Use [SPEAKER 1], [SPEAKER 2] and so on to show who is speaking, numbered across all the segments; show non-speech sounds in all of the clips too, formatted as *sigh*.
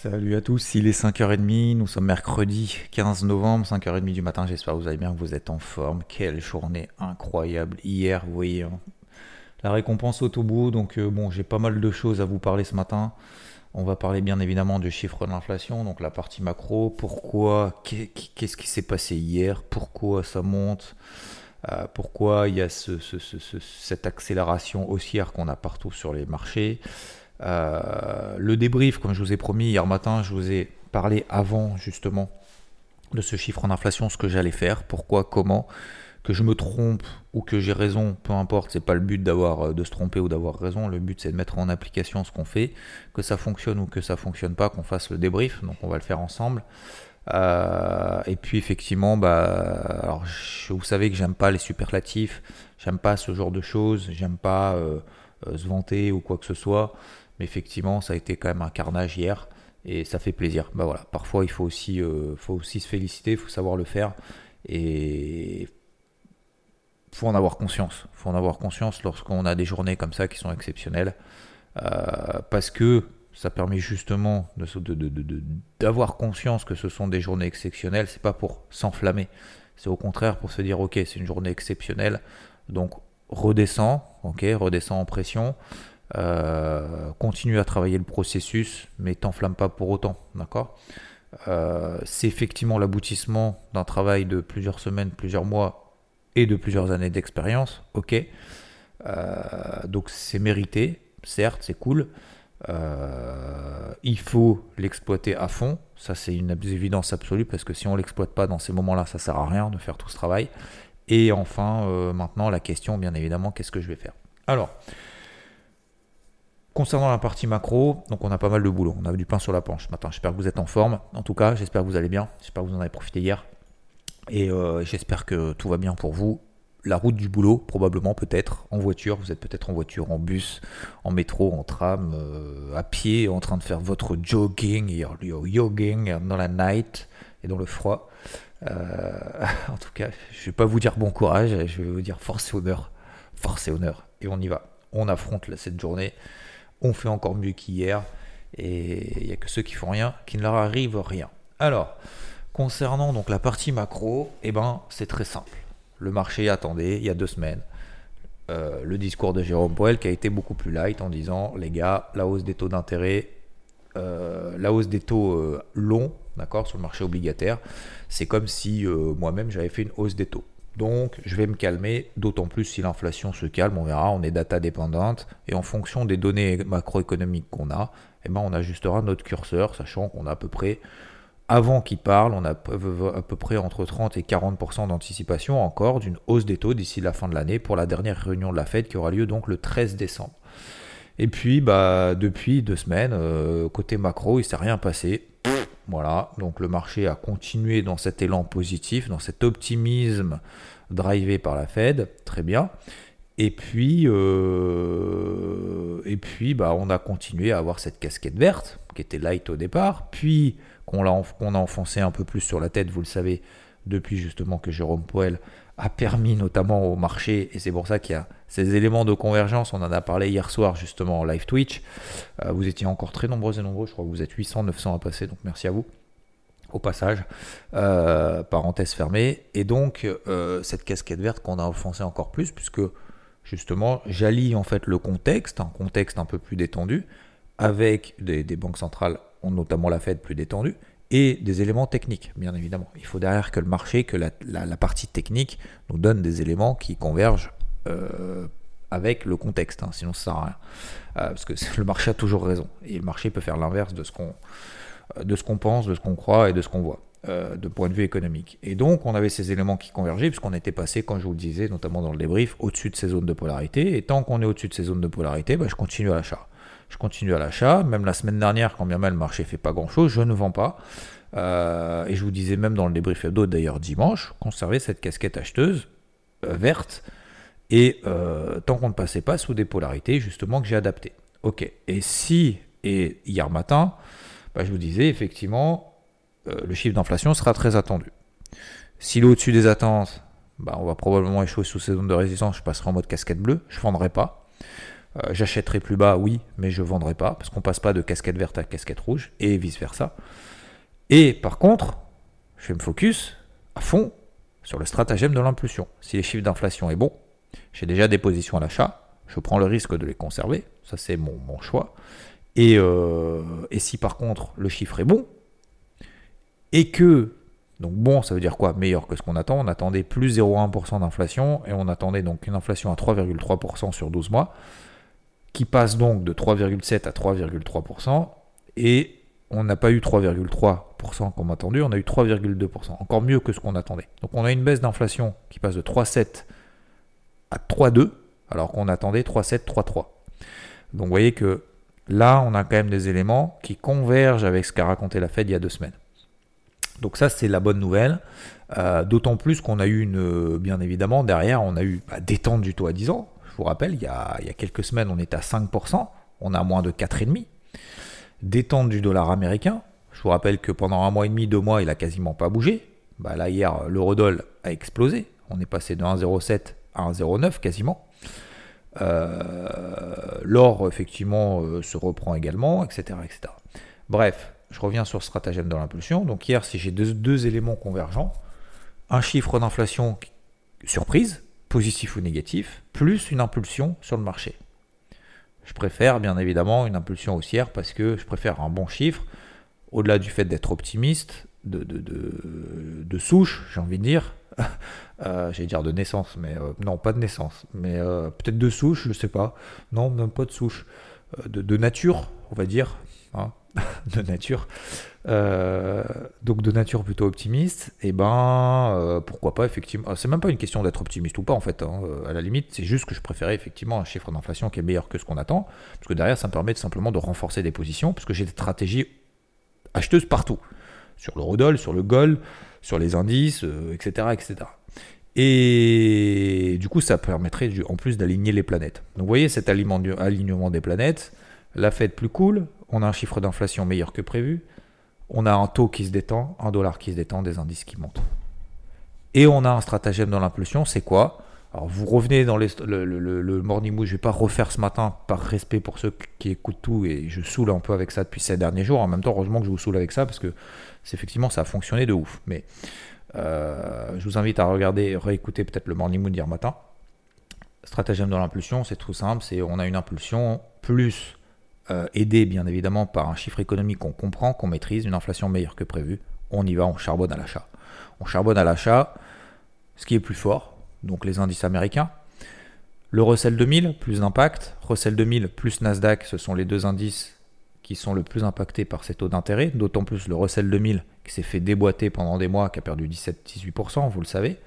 [SPEAKER 1] Salut à tous, il est 5h30, nous sommes mercredi 15 novembre, 5h30 du matin, j'espère que vous allez bien, que vous êtes en forme. Quelle journée incroyable hier, vous voyez, hein. la récompense au bout, donc euh, bon, j'ai pas mal de choses à vous parler ce matin. On va parler bien évidemment du chiffre de l'inflation, donc la partie macro, pourquoi, qu'est-ce qui s'est passé hier, pourquoi ça monte, euh, pourquoi il y a cette accélération haussière qu'on a partout sur les marchés? Euh, le débrief, comme je vous ai promis hier matin, je vous ai parlé avant justement de ce chiffre en inflation, ce que j'allais faire, pourquoi, comment. Que je me trompe ou que j'ai raison, peu importe, c'est pas le but d'avoir euh, de se tromper ou d'avoir raison. Le but c'est de mettre en application ce qu'on fait, que ça fonctionne ou que ça fonctionne pas, qu'on fasse le débrief. Donc on va le faire ensemble. Euh, et puis effectivement, bah, vous savez que j'aime pas les superlatifs, j'aime pas ce genre de choses, j'aime pas se vanter ou quoi que ce soit. Mais effectivement, ça a été quand même un carnage hier et ça fait plaisir. Bah parfois il faut aussi, euh, se féliciter, il faut savoir le faire et faut en avoir conscience. faut en avoir conscience lorsqu'on a des journées comme ça qui sont exceptionnelles euh, parce que ça permet justement d'avoir de, conscience que ce sont des journées exceptionnelles. C'est pas pour s'enflammer, c'est au contraire pour se dire ok, c'est une journée exceptionnelle, donc redescends, ok, redescends en pression. Euh, continue à travailler le processus, mais t'enflamme pas pour autant, d'accord euh, C'est effectivement l'aboutissement d'un travail de plusieurs semaines, plusieurs mois et de plusieurs années d'expérience, ok. Euh, donc c'est mérité, certes, c'est cool. il faut l'exploiter à fond, ça c'est une évidence absolue parce que si on l'exploite pas dans ces moments-là, ça sert à rien de faire tout ce travail. Et enfin, maintenant la question, bien évidemment, qu'est-ce que je vais faire? Concernant la partie macro, donc on a pas mal de boulot. On a du pain sur la planche ce matin. J'espère que vous êtes en forme. En tout cas, j'espère que vous allez bien. J'espère que vous en avez profité hier. Et euh, j'espère que tout va bien pour vous. La route du boulot, probablement, peut-être, en voiture. Vous êtes peut-être en voiture, en bus, en métro, en tram, euh, à pied, en train de faire votre jogging, your, jogging dans la night et dans le froid. Euh, *laughs* en tout cas, je ne vais pas vous dire bon courage, je vais vous dire force et honneur. Force et honneur. Et on y va. On affronte cette journée on fait encore mieux qu'hier. Et il n'y a que ceux qui font rien qui ne leur arrive rien. Alors, concernant donc la partie macro, eh ben, c'est très simple. Le marché attendait il y a deux semaines euh, le discours de Jérôme Powell qui a été beaucoup plus light en disant les gars, la hausse des taux d'intérêt, euh, la hausse des taux euh, longs, d'accord, sur le marché obligataire, c'est comme si moi-même j'avais fait une hausse des taux. Donc je vais me calmer, d'autant plus si l'inflation se calme, on verra, on est data dépendante, et en fonction des données macroéconomiques qu'on a, eh ben, on ajustera notre curseur, sachant qu'on a à peu près, avant qu'il parle, on a à peu près entre 30 et 40% d'anticipation encore d'une hausse des taux d'ici la fin de l'année pour la dernière réunion de la Fed qui aura lieu donc le 13 décembre. Et puis, bah, depuis deux semaines, euh, côté macro, il ne s'est rien passé. Voilà, donc le marché a continué dans cet élan positif, dans cet optimisme drivé par la Fed, très bien. Et puis, euh, et puis bah, on a continué à avoir cette casquette verte, qui était light au départ, puis qu'on a, enfoncé un peu plus sur la tête, vous le savez, depuis justement que Jérôme Poel a permis notamment au marché, et c'est pour ça qu'il y a ces éléments de convergence, on en a parlé hier soir justement en live Twitch, euh, vous étiez encore très nombreux et nombreux, je crois que vous êtes 800, 900 à passer, donc merci à vous. Au passage, euh, parenthèse fermée, et donc euh, cette casquette verte qu'on a offensée encore plus, puisque justement j'allie en fait le contexte, un contexte un peu plus détendu, avec des, des banques centrales, notamment la Fed plus détendue, et des éléments techniques, bien évidemment. Il faut derrière que le marché, que la, partie technique nous donne des éléments qui convergent euh, avec le contexte, hein, sinon ça sert à rien. Euh, parce que *laughs* le marché a toujours raison, et le marché peut faire l'inverse de ce qu'on qu'on pense, de ce qu'on croit et de ce qu'on voit, euh, de point de vue économique. Et donc, on avait ces éléments qui convergeaient, puisqu'on était passé, comme je vous le disais, notamment dans le débrief, au-dessus de ces zones de polarité. Et tant qu'on est au-dessus de ces zones de polarité, bah, je continue à l'achat je continue à l'achat. Même la semaine dernière, quand bien même le marché fait pas grand-chose, je ne vends pas. Euh, et je vous disais même dans le débrief d'autres d'ailleurs dimanche, conservez cette casquette acheteuse euh, verte. Et euh, tant qu'on ne passait pas sous des polarités, justement, que j'ai adapté. Ok. Et si, et hier matin, bah, je vous disais effectivement, le chiffre d'inflation sera très attendu. S'il est au-dessus des attentes, bah, on va probablement échouer sous ces zones de résistance. Je passerai en mode casquette bleue. Je ne vendrai pas. Euh, j'achèterai plus bas, oui, mais je vendrai pas, parce qu'on passe pas de casquette verte à casquette rouge, et vice-versa. Et par contre, je vais me focus à fond sur le stratagème de l'impulsion. Si les chiffres d'inflation est bon, j'ai déjà des positions à l'achat, je prends le risque de les conserver, ça c'est mon, choix. Et, euh, et si par contre le chiffre est bon, et que donc bon, ça veut dire quoi? Meilleur que ce qu'on attend. On attendait plus 0,1% d'inflation et on attendait donc une inflation à 3,3% sur 12 mois, qui passe donc de 3,7 à 3,3%. Et on n'a pas eu 3,3% comme attendu, on a eu 3,2%. Encore mieux que ce qu'on attendait. Donc on a une baisse d'inflation qui passe de 3,7 à 3,2, alors qu'on attendait 3,7, 3,3. Donc vous voyez que là, on a quand même des éléments qui convergent avec ce qu'a raconté la Fed il y a deux semaines. Donc ça, c'est la bonne nouvelle. Euh, d'autant plus qu'on a eu une, bien évidemment, derrière, on a eu bah, détente du taux à 10 ans. Vous rappelle, il y, a, quelques semaines, on était à 5%, on a moins de 4,5%. Détente du dollar américain. Je vous rappelle que pendant un mois et demi, deux mois, il a quasiment pas bougé. Bah, là, hier, l'eurodoll a explosé. On est passé de 1,07 à 1,09 quasiment. Euh, l'or, effectivement, euh, se reprend également, etc., etc. Bref, je reviens sur stratagème de l'impulsion. Donc hier, si j'ai deux, éléments convergents, un chiffre d'inflation surprise, positif ou négatif, plus une impulsion sur le marché. Je préfère bien évidemment une impulsion haussière parce que je préfère un bon chiffre, au-delà du fait d'être optimiste, de, de, souche, j'ai envie de dire. *laughs* euh, J'allais dire de naissance, mais euh, non, pas de naissance, mais euh, peut-être de souche, je sais pas. Non, même pas de souche. Euh, de, nature, on va dire. Hein. *laughs* de nature, euh, donc de nature plutôt optimiste, et eh ben euh, pourquoi pas effectivement. C'est même pas une question d'être optimiste ou pas en fait. Hein. À la limite, c'est juste que je préférais effectivement un chiffre d'inflation qui est meilleur que ce qu'on attend, parce que derrière ça me permet simplement de renforcer des positions, parce que j'ai des stratégies acheteuses partout, sur le Rodol, sur le Gol, sur les indices, etc., euh, etc. Et du coup, ça permettrait en plus d'aligner les planètes. Donc, vous voyez cet alignement des planètes, la fête plus cool, on a un chiffre d'inflation meilleur que prévu, on a un taux qui se détend, un dollar qui se détend, des indices qui montent. Et on a un stratagème dans l'impulsion, c'est quoi? Alors vous revenez dans le, morning mood, je ne vais pas refaire ce matin par respect pour ceux qui écoutent tout et je saoule un peu avec ça depuis ces derniers jours. En même temps, heureusement que je vous saoule avec ça parce que effectivement ça a fonctionné de ouf. Mais euh, je vous invite à regarder, réécouter peut-être le morning mood d'hier matin. Stratagème dans l'impulsion, c'est tout simple, c'est on a une impulsion plus euh, aidé bien évidemment par un chiffre économique qu'on comprend, qu'on maîtrise, une inflation meilleure que prévu, on y va, on charbonne à l'achat. On charbonne à l'achat, ce qui est plus fort, donc les indices américains. Le Russell 2000, plus d'impact. Russell 2000 plus Nasdaq, ce sont les deux indices qui sont le plus impactés par ces taux d'intérêt, d'autant plus le Russell 2000 qui s'est fait déboîter pendant des mois, qui a perdu 17-18%, vous le savez,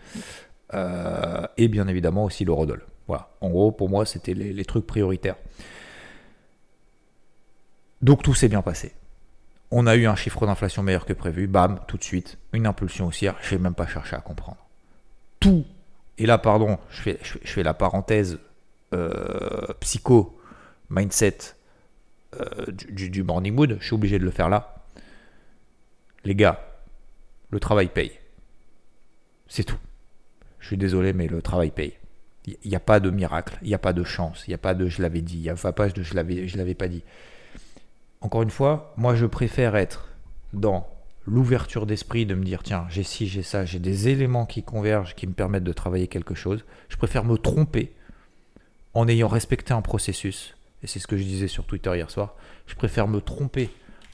[SPEAKER 1] euh, et bien évidemment aussi l'eurodoll. Voilà, en gros, pour moi, c'était les trucs prioritaires. Donc tout s'est bien passé. On a eu un chiffre d'inflation meilleur que prévu, bam, tout de suite, une impulsion haussière, je n'ai même pas cherché à comprendre. Tout, et là pardon, je fais, la parenthèse euh, psycho, mindset euh, du, du morning je suis obligé de le faire là. Les gars, le travail paye. C'est tout. Je suis désolé, mais le travail paye. Il n'y a pas de miracle, il n'y a pas de chance, il n'y a pas de je l'avais dit, il n'y a pas de je l'avais, je l'avais pas dit encore une fois, moi je préfère être dans l'ouverture d'esprit de me dire tiens, j'ai ci, j'ai ça, j'ai des éléments qui convergent, qui me permettent de travailler quelque chose. Je préfère me tromper en ayant respecté un processus, et c'est ce que je disais sur Twitter hier soir, je préfère me tromper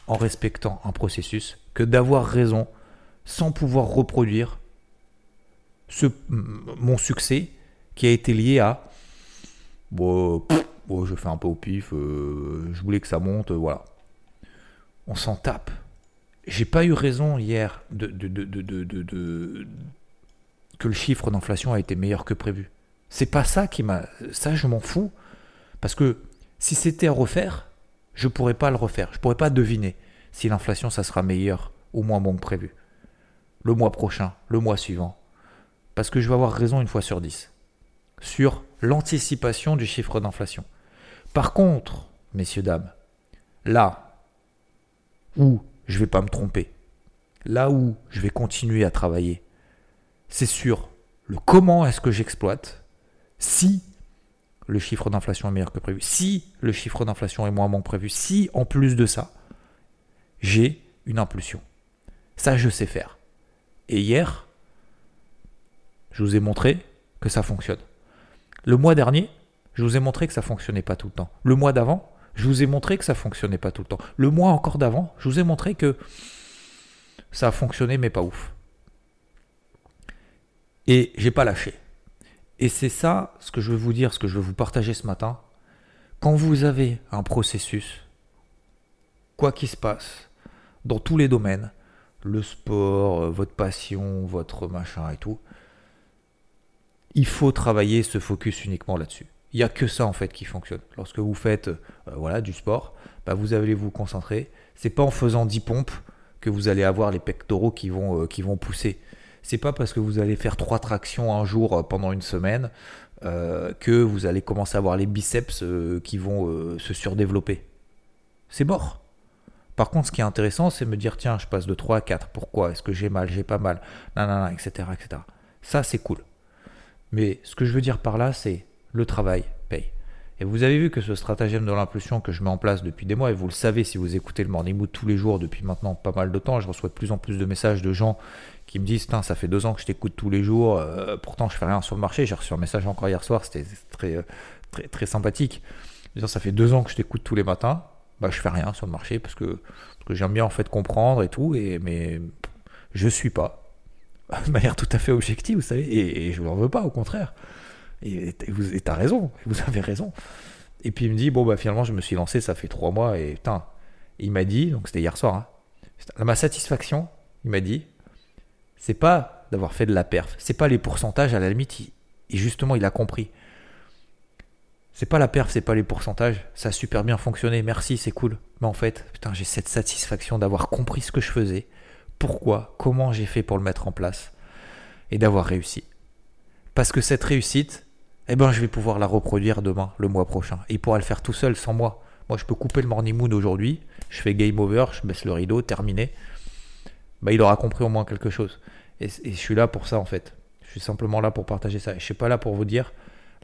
[SPEAKER 1] en respectant un processus que d'avoir raison sans pouvoir reproduire mon succès qui a été lié à je fais un peu au pif, euh, je voulais que ça monte, voilà on s'en tape. J'ai pas eu raison hier de, que le chiffre d'inflation a été meilleur que prévu. C'est pas ça qui m'a. Ça, je m'en fous. Parce que si c'était à refaire, je pourrais pas le refaire. Je pourrais pas deviner si l'inflation, ça sera meilleur ou moins bon que prévu. Le mois prochain, le mois suivant. Parce que je vais avoir raison une fois sur dix. Sur l'anticipation du chiffre d'inflation. Par contre, messieurs, dames, là, où je vais pas me tromper, là où je vais continuer à travailler, c'est sur le comment est-ce que j'exploite si le chiffre d'inflation est meilleur que prévu, si le chiffre d'inflation est moins bon que prévu, si en plus de ça, j'ai une impulsion. Ça, je sais faire. Et hier, je vous ai montré que ça fonctionne. Le mois dernier, je vous ai montré que ça fonctionnait pas tout le temps. Le mois d'avant, je vous ai montré que ça fonctionnait pas tout le temps. Le mois encore d'avant, je vous ai montré que ça a fonctionné mais pas ouf. Et j'ai pas lâché. Et c'est ça ce que je veux vous dire, ce que je veux vous partager ce matin. Quand vous avez un processus, quoi qu'il se passe, dans tous les domaines, le sport, euh, votre passion, votre machin et tout, il faut travailler, se focus uniquement là-dessus. Il n'y a que ça en fait qui fonctionne. Lorsque vous faites euh, voilà, du sport, bah, vous allez vous concentrer. C'est pas en faisant 10 pompes que vous allez avoir les pectoraux qui vont, euh, qui vont pousser. C'est pas parce que vous allez faire 3 tractions un jour euh, pendant une semaine que vous allez commencer à avoir les biceps qui vont se surdévelopper. C'est mort. Par contre, ce qui est intéressant, c'est me dire tiens, je passe de 3 à 4. Pourquoi? Est-ce que j'ai mal? J'ai pas mal Nanana, etc., etc. Ça, c'est cool. Mais ce que je veux dire par là, c'est le travail paye. Et vous avez vu que ce stratagème de l'impulsion que je mets en place depuis des mois, et vous le savez si vous écoutez le Morning Mood tous les jours depuis maintenant pas mal de temps, je reçois de plus en plus de messages de gens qui me disent ça fait deux ans que je t'écoute tous les jours, euh, pourtant je fais rien sur le marché. J'ai reçu un message encore hier soir, c'était très, euh, très, très sympathique. Ça fait deux ans que je t'écoute tous les matins, bah je fais rien sur le marché parce que, que j'aime bien en fait comprendre et tout, et, mais je suis pas. *laughs* De manière tout à fait objective, vous savez, et, et je ne veux pas, au contraire. Et tu as raison, vous avez raison. Et puis il me dit, bon, bah finalement, je me suis lancé, ça fait trois mois, et putain, il m'a dit, donc c'était hier soir, hein, ma satisfaction, il m'a dit, c'est pas d'avoir fait de la perf, c'est pas les pourcentages, à la limite, et justement, il a compris. C'est pas la perf, c'est pas les pourcentages, ça a super bien fonctionné, merci, c'est cool. Mais en fait, putain, j'ai cette satisfaction d'avoir compris ce que je faisais, pourquoi, comment j'ai fait pour le mettre en place, et d'avoir réussi. Parce que cette réussite, eh ben, je vais pouvoir la reproduire demain, le mois prochain. Et il pourra le faire tout seul, sans moi. Moi, je peux couper le morning moon aujourd'hui, je fais game over, je baisse le rideau, terminé. Bah, il aura compris au moins quelque chose. Et, je suis là pour ça, en fait. Je suis simplement là pour partager ça. Et je suis pas là pour vous dire,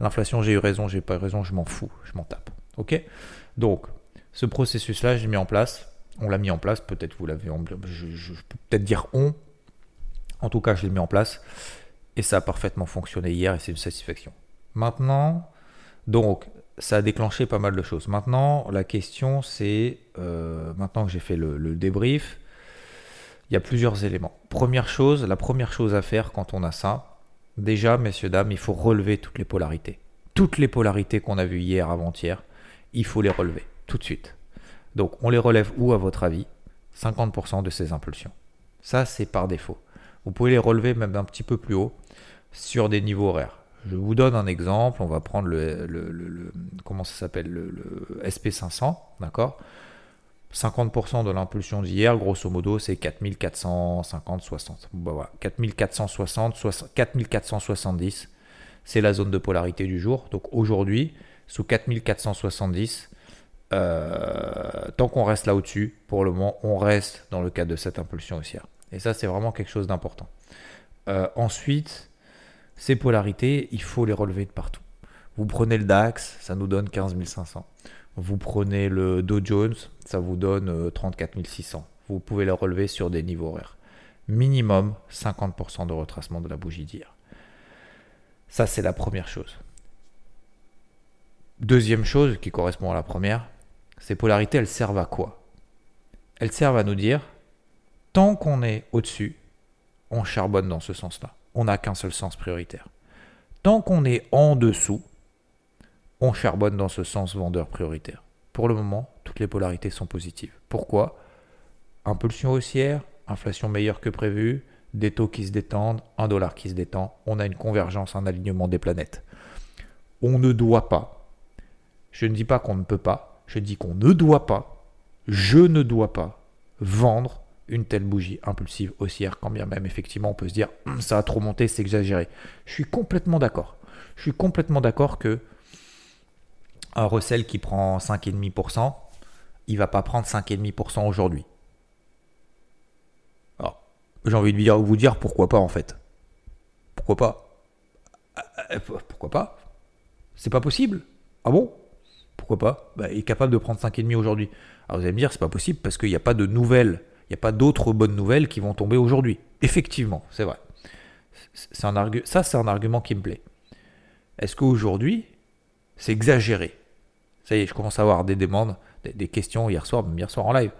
[SPEAKER 1] l'inflation, j'ai eu raison, j'ai pas eu raison, je m'en fous, je m'en tape. Ok? Donc, ce processus-là, j'ai mis en place. On l'a mis en place, peut-être vous l'avez. Je, peux peut-être dire on. En tout cas, je l'ai mis en place. Et ça a parfaitement fonctionné hier et c'est une satisfaction. Maintenant, donc, ça a déclenché pas mal de choses. Maintenant, la question, c'est, euh, maintenant que j'ai fait le, débrief, il y a plusieurs éléments. Première chose, la première chose à faire quand on a ça, déjà, messieurs, dames, il faut relever toutes les polarités. Toutes les polarités qu'on a vues hier, avant-hier, il faut les relever tout de suite. Donc, on les relève où, à votre avis? 50% de ces impulsions. Ça, c'est par défaut. Vous pouvez les relever même un petit peu plus haut sur des niveaux horaires. Je vous donne un exemple, on va prendre le, comment ça s'appelle, le, SP500, d'accord? 50% de l'impulsion d'hier, grosso modo, c'est 4450, 60. Bon, voilà. 4460, 4470, c'est la zone de polarité du jour. Donc aujourd'hui, sous 4470, euh, tant qu'on reste là au-dessus, pour le moment, on reste dans le cadre de cette impulsion haussière. Et ça, c'est vraiment quelque chose d'important. Euh, ensuite, ces polarités, il faut les relever de partout. Vous prenez le DAX, ça nous donne 15 500. Vous prenez le Dow Jones, ça vous donne 34 euh, 600. Vous pouvez les relever sur des niveaux horaires. Minimum 50% de retracement de la bougie d'hier. Ça, c'est la première chose. Deuxième chose qui correspond à la première, ces polarités, elles servent à quoi? Elles servent à nous dire, tant qu'on est au-dessus, on charbonne dans ce sens-là on n'a qu'un seul sens prioritaire. Tant qu'on est en dessous, on charbonne dans ce sens vendeur prioritaire. Pour le moment, toutes les polarités sont positives. Pourquoi? Impulsion haussière, inflation meilleure que prévu, des taux qui se détendent, un dollar qui se détend, on a une convergence, un alignement des planètes. On ne doit pas, je ne dis pas qu'on ne peut pas, je dis qu'on ne doit pas, je ne dois pas vendre une telle bougie impulsive haussière, quand bien même effectivement on peut se dire hum, ça a trop monté, c'est exagéré. Je suis complètement d'accord. Je suis complètement d'accord que un recel qui prend 5,5%, il va pas prendre 5,5% aujourd'hui. Alors, j'ai envie de vous dire pourquoi pas en fait. Pourquoi pas? Euh, Pourquoi pas? C'est pas possible. Ah bon? Pourquoi pas? Bah, Il est capable de prendre 5,5 aujourd'hui. Alors vous allez me dire, c'est pas possible parce qu'il n'y a pas de nouvelles, n'y a pas d'autres bonnes nouvelles qui vont tomber aujourd'hui. Effectivement, c'est vrai. C'est un ça, c'est un argument qui me plaît. Est-ce qu'aujourd'hui, c'est exagéré? Ça y est, je commence à avoir des demandes, des, questions hier soir, même hier soir en live.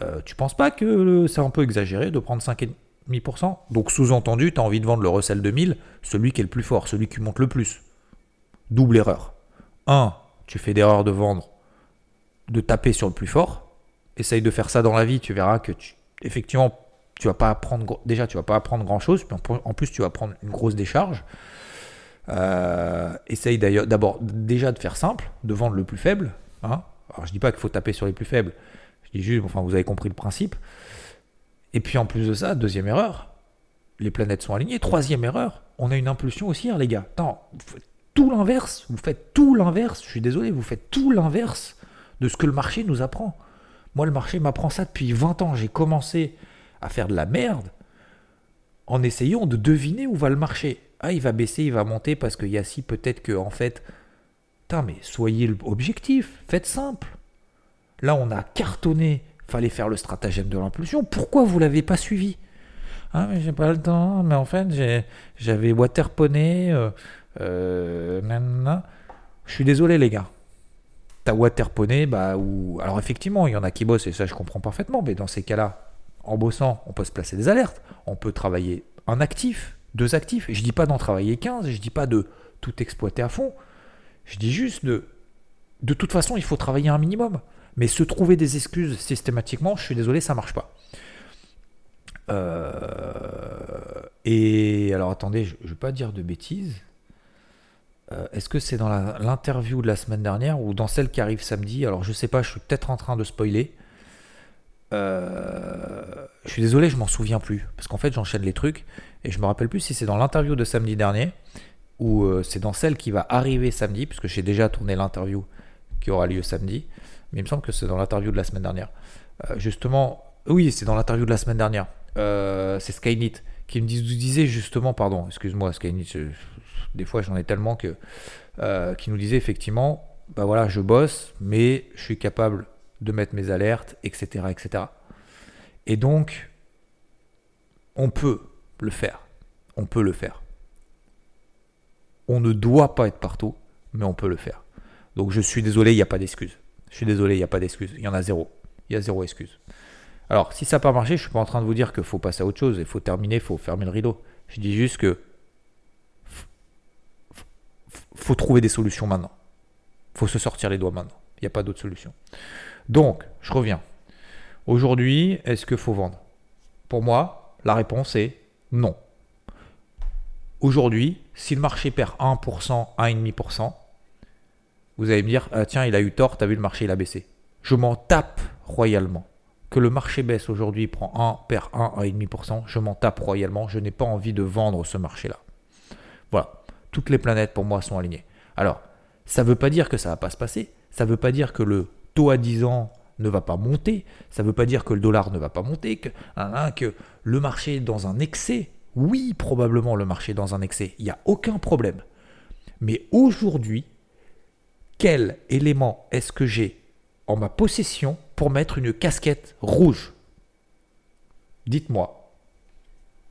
[SPEAKER 1] Euh, tu penses pas que c'est un peu exagéré de prendre 5,5% Donc sous-entendu, tu as envie de vendre le Russell 2000, celui qui est le plus fort, celui qui monte le plus. Double erreur. 1. Tu fais d'erreur de vendre, de taper sur le plus fort. Essaye de faire ça dans la vie, tu verras que tu, effectivement, tu vas pas apprendre, déjà tu vas pas apprendre grand chose, puis en plus tu vas prendre une grosse décharge. Euh, essaye d'ailleurs d'abord déjà de faire simple, de vendre le plus faible. Hein. Alors je dis pas qu'il faut taper sur les plus faibles, je dis juste, enfin vous avez compris le principe. Et puis en plus de ça, deuxième erreur, les planètes sont alignées. Troisième erreur, on a une impulsion aussi, hein, les gars. Attends, tout l'inverse, vous faites tout l'inverse, je suis désolé, vous faites tout l'inverse de ce que le marché nous apprend. Moi, le marché m'apprend ça depuis 20 ans. J'ai commencé à faire de la merde en essayant de deviner où va le marché. Ah, il va baisser, il va monter parce qu'il y a si peut-être que, en fait. Putain, mais soyez objectif, faites simple. Là, on a cartonné, fallait faire le stratagème de l'impulsion. Pourquoi vous l'avez pas suivi? Ah, mais j'ai pas le temps, mais en fait, j'avais waterponé. Euh, euh, je suis désolé, les gars. T'as waterponé, bah, ou. Alors, effectivement, il y en a qui bossent, et ça, je comprends parfaitement, mais dans ces cas-là, en bossant, on peut se placer des alertes, on peut travailler un actif, deux actifs. Je dis pas d'en travailler 15, je dis pas de tout exploiter à fond. Je dis juste de. De toute façon, il faut travailler un minimum. Mais se trouver des excuses systématiquement, je suis désolé, ça marche pas. Euh, et alors attendez, je ne vais pas dire de bêtises. Euh, est-ce que c'est dans l'interview de la semaine dernière ou dans celle qui arrive samedi? Alors je sais pas, je suis peut-être en train de spoiler. Euh, je suis désolé, je m'en souviens plus. Parce qu'en fait, j'enchaîne les trucs et je me rappelle plus si c'est dans l'interview de samedi dernier ou euh, c'est dans celle qui va arriver samedi, puisque j'ai déjà tourné l'interview qui aura lieu samedi. Mais il me semble que c'est dans l'interview de la semaine dernière. justement, oui, c'est dans l'interview de la semaine dernière. c'est Skynet qui me disait justement, pardon, excuse-moi, Skynet, des fois, j'en ai tellement que euh, qui nous disait effectivement, bah voilà, je bosse, mais je suis capable de mettre mes alertes, etc., etc. Et donc, on peut le faire. On peut le faire. On ne doit pas être partout, mais on peut le faire. Donc je suis désolé, il n'y a pas d'excuse. Je suis désolé, il n'y a pas d'excuse. Il y en a zéro. Il y a zéro excuse. Alors, si ça n'a pas marché, je ne suis pas en train de vous dire qu'il faut passer à autre chose, il faut terminer, il faut fermer le rideau. Je dis juste que faut trouver des solutions maintenant. faut se sortir les doigts maintenant. Il n'y a pas d'autre solution. Donc, je reviens. Aujourd'hui, est-ce qu'il faut vendre? Pour moi, la réponse est non. Aujourd'hui, si le marché perd 1%, 1,5%, vous allez me dire, ah, tiens, il a eu tort, t'as vu le marché, il a baissé. Je m'en tape royalement. Que le marché baisse aujourd'hui, prend 1, perd 1, 1,5%, je m'en tape royalement. Je n'ai pas envie de vendre ce marché-là. Toutes les planètes pour moi sont alignées. Alors, ça ne veut pas dire que ça ne va pas se passer, ça ne veut pas dire que le taux à 10 ans ne va pas monter, ça ne veut pas dire que le dollar ne va pas monter, que, hein, hein, que le marché est dans un excès. Oui, probablement le marché est dans un excès, il n'y a aucun problème. Mais aujourd'hui, quel élément est-ce que j'ai en ma possession pour mettre une casquette rouge? Dites-moi.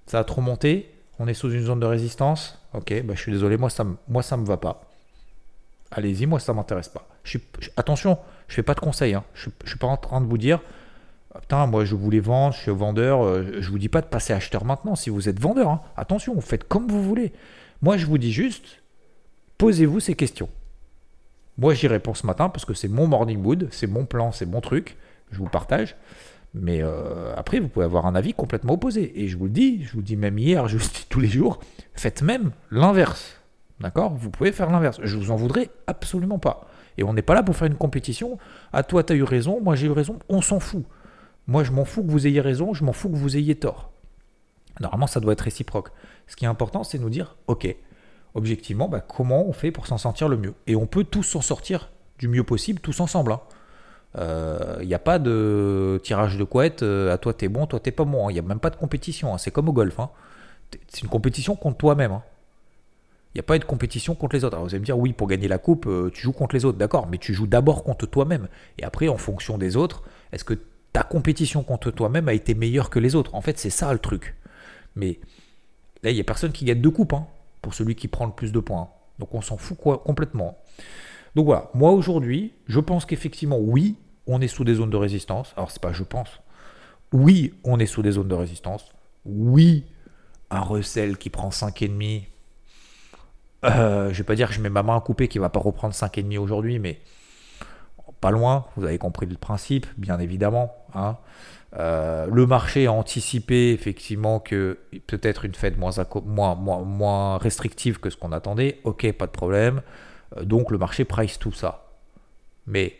[SPEAKER 1] Ça a trop monté? On est sous une zone de résistance? Ok, bah, je suis désolé, moi ça, ça me va pas. Allez-y, moi ça m'intéresse pas. Je attention, je fais pas de conseils. Hein. Je, ne suis pas en train de vous dire, ah, putain, moi je voulais vendre, je suis vendeur. Euh, je vous dis pas de passer acheteur maintenant si vous êtes vendeur. Hein. Attention, vous faites comme vous voulez. Moi je vous dis juste, posez-vous ces questions. Moi j'y réponds ce matin parce que c'est mon morning mood, c'est mon plan, c'est mon truc. Je vous partage. Mais euh, après, vous pouvez avoir un avis complètement opposé. Et je vous le dis, je vous le dis même hier, *laughs* je vous le dis tous les jours, faites même l'inverse. D'accord? Vous pouvez faire l'inverse. Je vous en voudrais absolument pas. Et on n'est pas là pour faire une compétition. À toi, tu as eu raison, moi j'ai eu raison, on s'en fout. Moi, je m'en fous que vous ayez raison, je m'en fous que vous ayez tort. Normalement, ça doit être réciproque. Ce qui est important, c'est nous dire, ok, objectivement, bah, comment on fait pour s'en sortir le mieux? Et on peut tous s'en sortir du mieux possible, tous ensemble. Hein. Il euh, n'y a pas de tirage de couette, euh, à toi t'es bon, toi t'es pas bon. Il hein. n'y a même pas de compétition. Hein. C'est comme au golf. Hein. C'est une compétition contre toi-même. Il Il n'y a pas de compétition contre les autres. Alors vous allez me dire, oui, pour gagner la coupe, euh, tu joues contre les autres, d'accord, mais tu joues d'abord contre toi-même. Et après, en fonction des autres, est-ce que ta compétition contre toi-même a été meilleure que les autres? En fait, c'est ça le truc. Mais là, il n'y a personne qui gagne deux coupes, hein, pour celui qui prend le plus de points. Hein. Donc on s'en fout complètement. Donc voilà, moi aujourd'hui, je pense qu'effectivement, oui, on est sous des zones de résistance. Alors c'est pas je pense. Oui, on est sous des zones de résistance. Oui, un recel qui prend 5,5 euh, je vais pas dire que je mets ma main à couper qui va pas reprendre 5,5 aujourd'hui, mais pas loin, vous avez compris le principe, bien évidemment. Hein. Euh, le marché a anticipé effectivement que peut-être une fête moins, moins, restrictive que ce qu'on attendait. Ok, pas de problème. Euh, donc le marché price tout ça. Mais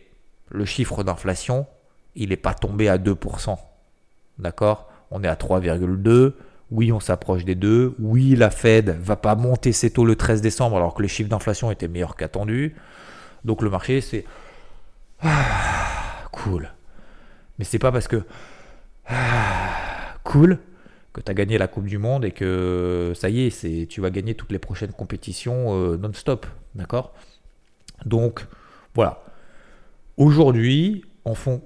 [SPEAKER 1] le chiffre d'inflation, il n'est pas tombé à 2%. D'accord? On est à 3,2. Oui, on s'approche des deux. Oui, la Fed va pas monter ses taux le 13 décembre alors que les chiffres d'inflation étaient meilleurs qu'attendus. Donc le marché, c'est ah, cool. Mais c'est pas parce que ah, cool que tu as gagné la Coupe du Monde et que ça y est, tu vas gagner toutes les prochaines compétitions euh, non-stop, d'accord? Donc voilà. Aujourd'hui, en fond,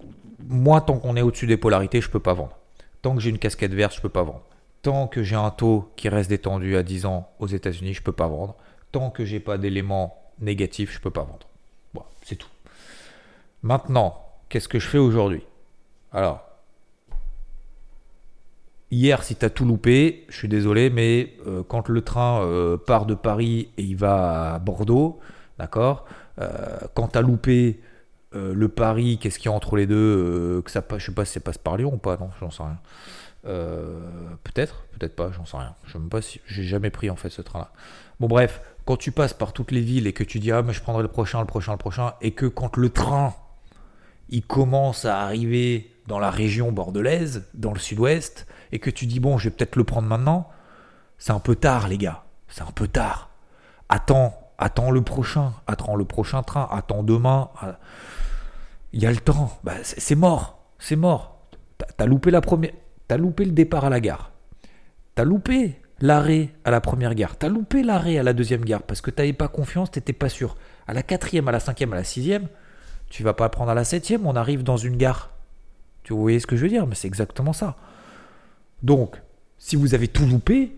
[SPEAKER 1] moi tant qu'on est au-dessus des polarités, je peux pas vendre. Tant que j'ai une casquette verte, je peux pas vendre. Tant que j'ai un taux qui reste détendu à 10 ans aux États-Unis, je ne peux pas vendre. Tant que j'ai pas d'éléments négatifs, je ne peux pas vendre. Voilà, c'est tout. Maintenant, qu'est-ce que je fais aujourd'hui? Alors, hier, si tu as tout loupé, je suis désolé, mais euh, quand le train euh, part de Paris et il va à Bordeaux, d'accord euh, Quand tu as loupé le Paris, qu'est-ce qu'il y a entre les deux que ça, sais pas si ça passe par Lyon ou pas, non, j'en sais rien. Euh, peut-être, peut-être pas, j'en sais rien. Je sais même pas si j'ai jamais pris en fait ce train-là. Bon bref, quand tu passes par toutes les villes et que tu dis ah mais je prendrai le prochain, le prochain, le prochain, et que quand le train il commence à arriver dans la région bordelaise, dans le sud-ouest, et que tu dis bon je vais peut-être le prendre maintenant, c'est un peu tard les gars, c'est un peu tard. Attends, attends le prochain, attends le prochain train, attends demain. Il y a le temps, bah, c'est mort, c'est mort. T'as loupé la première T'as loupé le départ à la gare. T'as loupé l'arrêt à la première gare. T'as loupé l'arrêt à la deuxième gare parce que t'avais pas confiance, t'étais pas sûr. À la quatrième, à la cinquième, à la sixième, tu vas pas prendre à la septième, on arrive dans une gare. Tu voyez ce que je veux dire Mais c'est exactement ça. Donc, si vous avez tout loupé,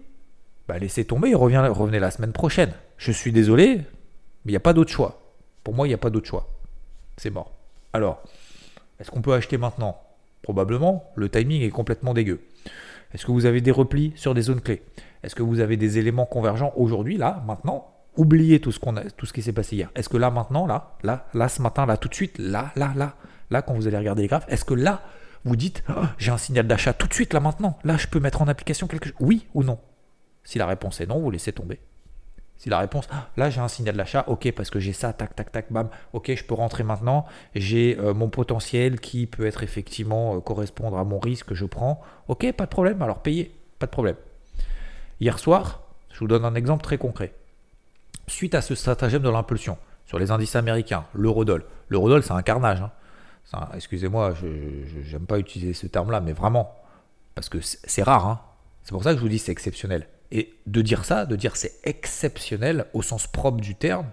[SPEAKER 1] bah laissez tomber et revenez la semaine prochaine. Je suis désolé, mais il n'y a pas d'autre choix. Pour moi, il n'y a pas d'autre choix. C'est mort. Alors, est-ce qu'on peut acheter maintenant? Probablement, le timing est complètement dégueu. Est-ce que vous avez des replis sur des zones clés? Est-ce que vous avez des éléments convergents aujourd'hui, là, maintenant? Oubliez tout ce, qui s'est passé hier. Est-ce que là, maintenant, là, là, là, ce matin, là, tout de suite, là, là, là, là, quand vous allez regarder les graphes, est-ce que là, vous dites, oh, j'ai un signal d'achat tout de suite, là, maintenant? Là, je peux mettre en application quelque chose? Oui ou non? Si la réponse est non, vous laissez tomber. Si la réponse, ah, là j'ai un signal d'achat, ok, parce que j'ai ça, tac, tac, tac, bam, ok, je peux rentrer maintenant, j'ai euh, mon potentiel qui peut être effectivement euh, correspondre à mon risque que je prends, ok, pas de problème, alors payez, pas de problème. Hier soir, je vous donne un exemple très concret. Suite à ce stratagème de l'impulsion sur les indices américains, l'eurodoll, l'eurodoll c'est un carnage, hein. excusez-moi, je n'aime pas utiliser ce terme-là, mais vraiment, parce que c'est rare, hein. c'est pour ça que je vous dis c'est exceptionnel. Et de dire ça, de dire c'est exceptionnel au sens propre du terme,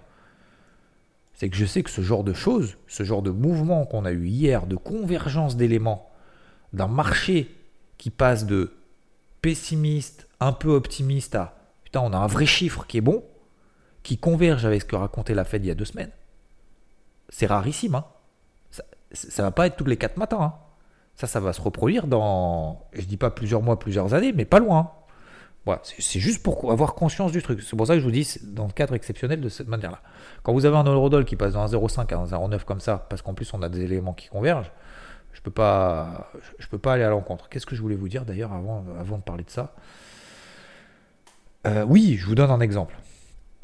[SPEAKER 1] c'est que je sais que ce genre de choses, ce genre de mouvement qu'on a eu hier, de convergence d'éléments, d'un marché qui passe de pessimiste, un peu optimiste à putain, on a un vrai chiffre qui est bon, qui converge avec ce que racontait la Fed il y a deux semaines, c'est rarissime. Hein. Ça, ne va pas être tous les quatre matins. Hein. Ça, ça va se reproduire dans, je dis pas plusieurs mois, plusieurs années, mais pas loin. C'est juste pour avoir conscience du truc. C'est pour ça que je vous dis, dans le cadre exceptionnel de cette manière-là. Quand vous avez un eurodoll qui passe de 1,05 à 1,09 comme ça, parce qu'en plus on a des éléments qui convergent, je peux pas, je peux pas aller à l'encontre. Qu'est-ce que je voulais vous dire d'ailleurs avant, avant de parler de ça? Euh, Oui, je vous donne un exemple.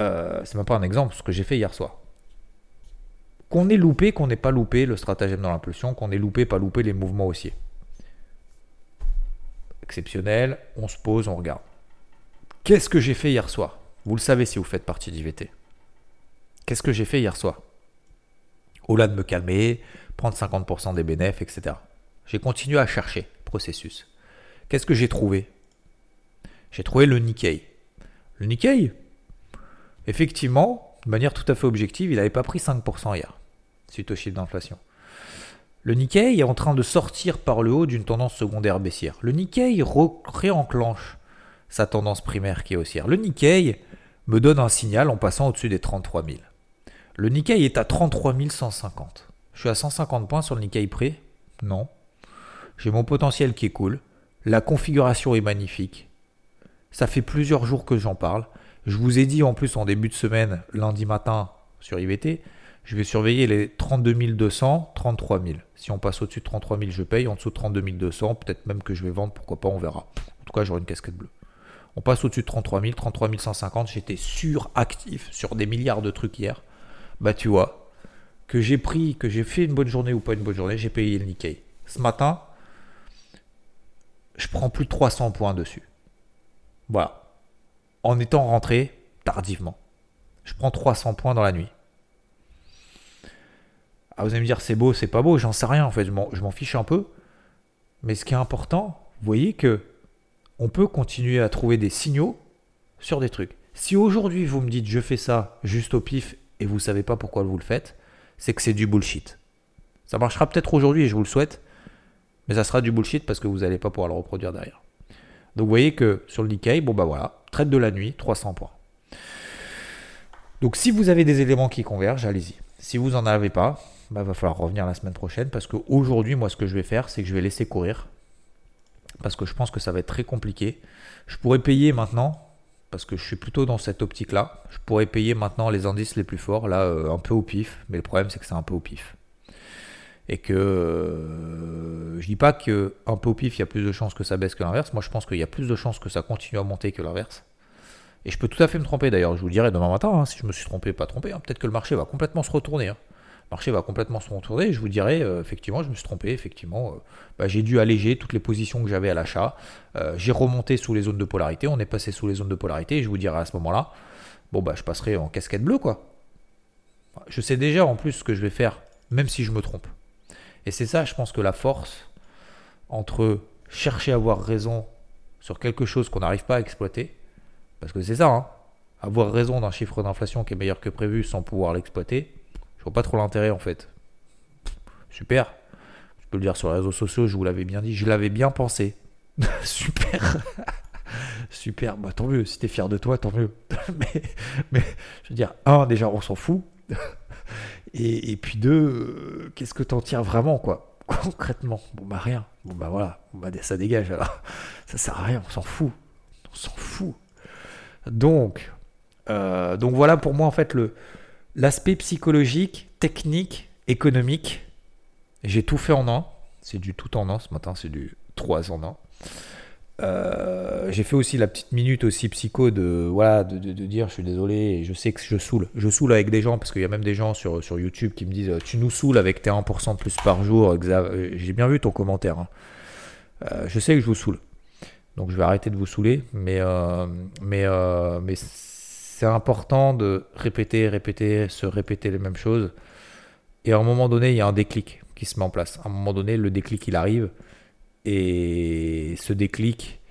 [SPEAKER 1] Euh, c'est même pas un exemple, ce que j'ai fait hier soir. Qu'on ait loupé, qu'on n'ait pas loupé le stratagème dans l'impulsion, qu'on ait loupé, pas loupé les mouvements haussiers. Exceptionnel, on se pose, on regarde. Qu'est-ce que j'ai fait hier soir? Vous le savez si vous faites partie d'IVT. Qu'est-ce que j'ai fait hier soir? Au-delà de me calmer, prendre 50% des bénéfices, etc. J'ai continué à chercher processus. Qu'est-ce que j'ai trouvé? J'ai trouvé le Nikkei. Le Nikkei, effectivement, de manière tout à fait objective, il n'avait pas pris 5% hier, suite au chiffre d'inflation. Le Nikkei est en train de sortir par le haut d'une tendance secondaire baissière. Le Nikkei réenclenche sa tendance primaire qui est haussière. Le Nikkei me donne un signal en passant au-dessus des 33 000. Le Nikkei est à 33 150. Je suis à 150 points sur le Nikkei près? Non. J'ai mon potentiel qui est cool. La configuration est magnifique. Ça fait plusieurs jours que j'en parle. Je vous ai dit en plus en début de semaine, lundi matin sur IVT, je vais surveiller les 32 200, 33 000. Si on passe au-dessus de 33 000, je paye. En dessous de 32 200, peut-être même que je vais vendre, pourquoi pas, on verra. En tout cas, j'aurai une casquette bleue. On passe au-dessus de 33 000, 33 150. J'étais suractif sur des milliards de trucs hier. Bah, tu vois, que j'ai pris, que j'ai fait une bonne journée ou pas une bonne journée, j'ai payé le Nikkei. Ce matin, je prends plus de 300 points dessus. Voilà. En étant rentré tardivement. Je prends 300 points dans la nuit. Ah, vous allez me dire c'est beau, c'est pas beau, j'en sais rien en fait, je m'en fiche un peu. Mais ce qui est important, vous voyez que on peut continuer à trouver des signaux sur des trucs. Si aujourd'hui vous me dites je fais ça juste au pif et vous savez pas pourquoi vous le faites, c'est que c'est du bullshit. Ça marchera peut-être aujourd'hui et je vous le souhaite, mais ça sera du bullshit parce que vous n'allez pas pouvoir le reproduire derrière. Donc vous voyez que sur le Nikkei, bon bah voilà, traite de la nuit, 300 points. Donc si vous avez des éléments qui convergent, allez-y. Si vous n'en avez pas, bah, va falloir revenir la semaine prochaine parce qu'aujourd'hui, moi, ce que je vais faire, c'est que je vais laisser courir parce que je pense que ça va être très compliqué. Je pourrais payer maintenant parce que je suis plutôt dans cette optique-là. Je pourrais payer maintenant les indices les plus forts, là, euh, un peu au pif, mais le problème, c'est que c'est un peu au pif. Et que euh, je dis pas que un peu au pif, il y a plus de chances que ça baisse que l'inverse. Moi, je pense qu'il y a plus de chances que ça continue à monter que l'inverse. Et je peux tout à fait me tromper d'ailleurs. Je vous le dirai demain matin hein, si je me suis trompé, pas trompé. Hein. Peut-être que le marché va complètement se retourner. Hein marché va complètement se retourner. je vous dirais, euh, effectivement, je me suis trompé. Effectivement, euh, bah, j'ai dû alléger toutes les positions que j'avais à l'achat. Euh, j'ai remonté sous les zones de polarité. On est passé sous les zones de polarité. Et je vous dirais à ce moment-là, bon, bah, je passerai en casquette bleue, quoi. Je sais déjà en plus ce que je vais faire, même si je me trompe. Et c'est ça, je pense que la force entre chercher à avoir raison sur quelque chose qu'on n'arrive pas à exploiter, parce que c'est ça, hein, avoir raison d'un chiffre d'inflation qui est meilleur que prévu sans pouvoir l'exploiter, pas trop l'intérêt en fait. Super. Je peux le dire sur les réseaux sociaux, je vous l'avais bien dit, je l'avais bien pensé. *laughs* Super. *laughs* Super, bah tant mieux, si t'es fier de toi, tant mieux. *laughs* mais, je veux dire, un, déjà, on s'en fout. et, puis deux, euh, qu'est-ce que t'en tires vraiment, quoi? Concrètement. Bon, bah rien. Bon, bah voilà. bah, ça dégage alors. Ça sert à rien, on s'en fout. On s'en fout. Donc, euh, donc voilà pour moi, en fait, le, L'aspect psychologique, technique, économique, j'ai tout fait en un. C'est du tout en un ce matin, c'est du 3 en un. Euh, j'ai fait aussi la petite minute aussi psycho de voilà de, dire je suis désolé je sais que je saoule je saoule avec des gens parce qu'il y a même des gens sur, sur YouTube qui me disent tu nous saoules avec tes 1% de plus par jour j'ai bien vu ton commentaire hein. euh, je sais que je vous saoule donc je vais arrêter de vous saouler mais euh, mais mais c'est important de répéter, répéter, se répéter les mêmes choses. Et à un moment donné, il y a un déclic qui se met en place. À un moment donné, le déclic, il arrive. Et ce déclic,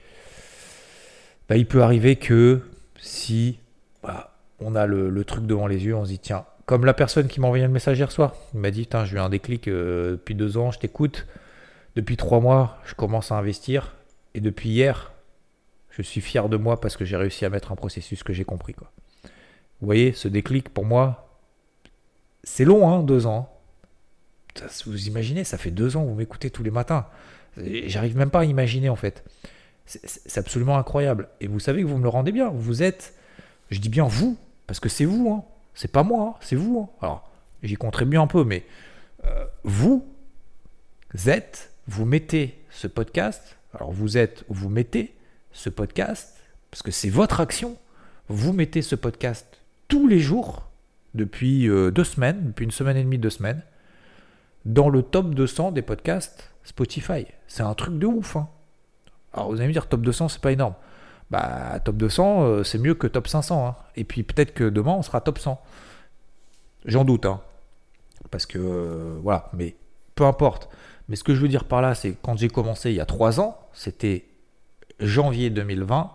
[SPEAKER 1] bah, il peut arriver que si bah, on a le, truc devant les yeux, on se dit, tiens, comme la personne qui m'a envoyé un message hier soir, il m'a dit, j'ai eu un déclic euh, depuis deux ans, je t'écoute. Depuis trois mois, je commence à investir. Et depuis hier, je suis fier de moi parce que j'ai réussi à mettre un processus que j'ai compris. Vous voyez, ce déclic, pour moi, c'est long, hein, deux ans. vous imaginez, ça fait deux ans que vous m'écoutez tous les matins. J'arrive même pas à imaginer, en fait. C'est absolument incroyable. Et vous savez que vous me le rendez bien. Vous êtes, je dis bien vous, parce que c'est vous, hein. c'est pas moi, hein. c'est vous. Hein. Alors, j'y contribue un peu, mais euh, vous êtes, vous mettez ce podcast, alors vous êtes, vous mettez ce podcast, parce que c'est votre action, vous mettez ce podcast tous les jours, depuis euh, deux semaines, depuis une semaine et demie, deux semaines, dans le top 200 des podcasts Spotify. C'est un truc de ouf. Hein. Alors vous allez me dire, top 200, c'est pas énorme. Bah, top 200, euh, c'est mieux que top 500. Hein. Et puis peut-être que demain, on sera top 100. J'en doute. Hein. Parce que, euh, voilà, mais peu importe. Mais ce que je veux dire par là, c'est quand j'ai commencé il y a trois ans, c'était janvier 2020,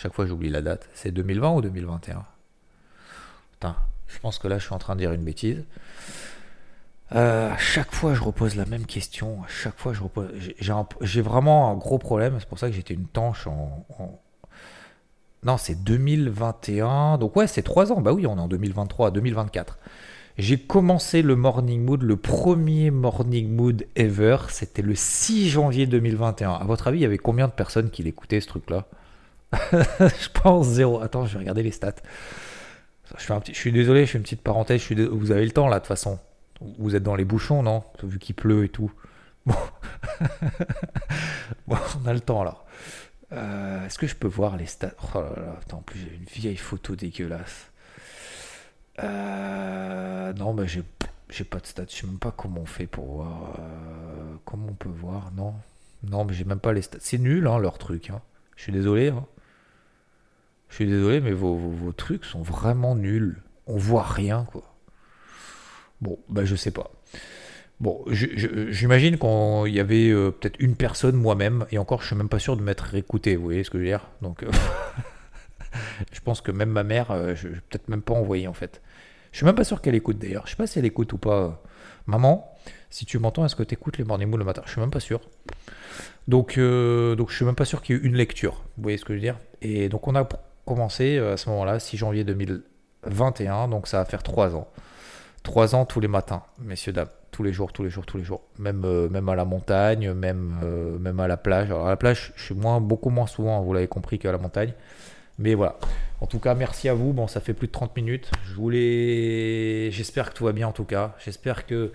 [SPEAKER 1] chaque fois j'oublie la date. C'est 2020 ou 2021 Putain, je pense que là je suis en train de dire une bêtise. Euh, à chaque fois je repose la même question. À chaque fois je repose. J'ai vraiment un gros problème. C'est pour ça que j'étais une tanche en. Non, c'est 2021. Donc ouais, c'est 3 ans. Bah oui, on est en 2023, 2024. J'ai commencé le Morning Mood, le premier Morning Mood ever. C'était le 6 janvier 2021. À votre avis, il y avait combien de personnes qui l'écoutaient ce truc-là *laughs* Je pense zéro. Attends, je vais regarder les stats. Je, suis désolé, je fais une petite parenthèse. Vous avez le temps là, de toute façon. Vous êtes dans les bouchons, non? Vu qu'il pleut et tout. *laughs* Bon. on a le temps alors. Euh, est-ce que je peux voir les stats? Oh là là, attends, en plus j'ai une vieille photo dégueulasse. Euh, non, bah j'ai, pas de stats. Je sais même pas comment on fait pour voir. Euh, comment on peut voir Non. Non, mais j'ai même pas les stats. C'est nul, hein, leur truc. Hein. Je suis désolé. Hein. Je suis désolé, mais vos, vos, trucs sont vraiment nuls. On voit rien, quoi. Bon, bah je sais pas. Bon, j'imagine qu'il y avait euh, peut-être une personne, moi-même, et encore, je suis même pas sûr de m'être écouté, vous voyez ce que je veux dire Donc, *laughs* *laughs* je pense que même ma mère, je, je peut-être même pas envoyé en fait. Je suis même pas sûr qu'elle écoute d'ailleurs. Je sais pas si elle écoute ou pas. Maman, si tu m'entends, est-ce que tu écoutes les morning mood le matin? Je suis même pas sûr. Donc, euh, donc je suis même pas sûr qu'il y ait une lecture. Vous voyez ce que je veux dire? Et donc on a commencé euh, à ce moment-là, 6 janvier 2021, donc ça va faire 3 ans. 3 ans tous les matins, messieurs, dames. Tous les jours, tous les jours, tous les jours. Même, euh, même à la montagne, même, même à la plage. Alors à la plage, je suis moins, beaucoup moins souvent, vous l'avez compris, qu'à la montagne. Mais voilà. En tout cas, merci à vous. Bon, ça fait plus de 30 minutes. Je voulais. J'espère que tout va bien en tout cas. J'espère que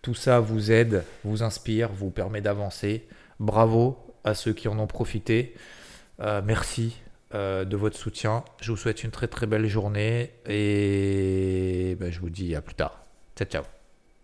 [SPEAKER 1] tout ça vous aide, vous inspire, vous permet d'avancer. Bravo à ceux qui en ont profité. Euh, merci euh, de votre soutien. Je vous souhaite une très très belle journée et ben, je vous dis à plus tard. Ciao ciao.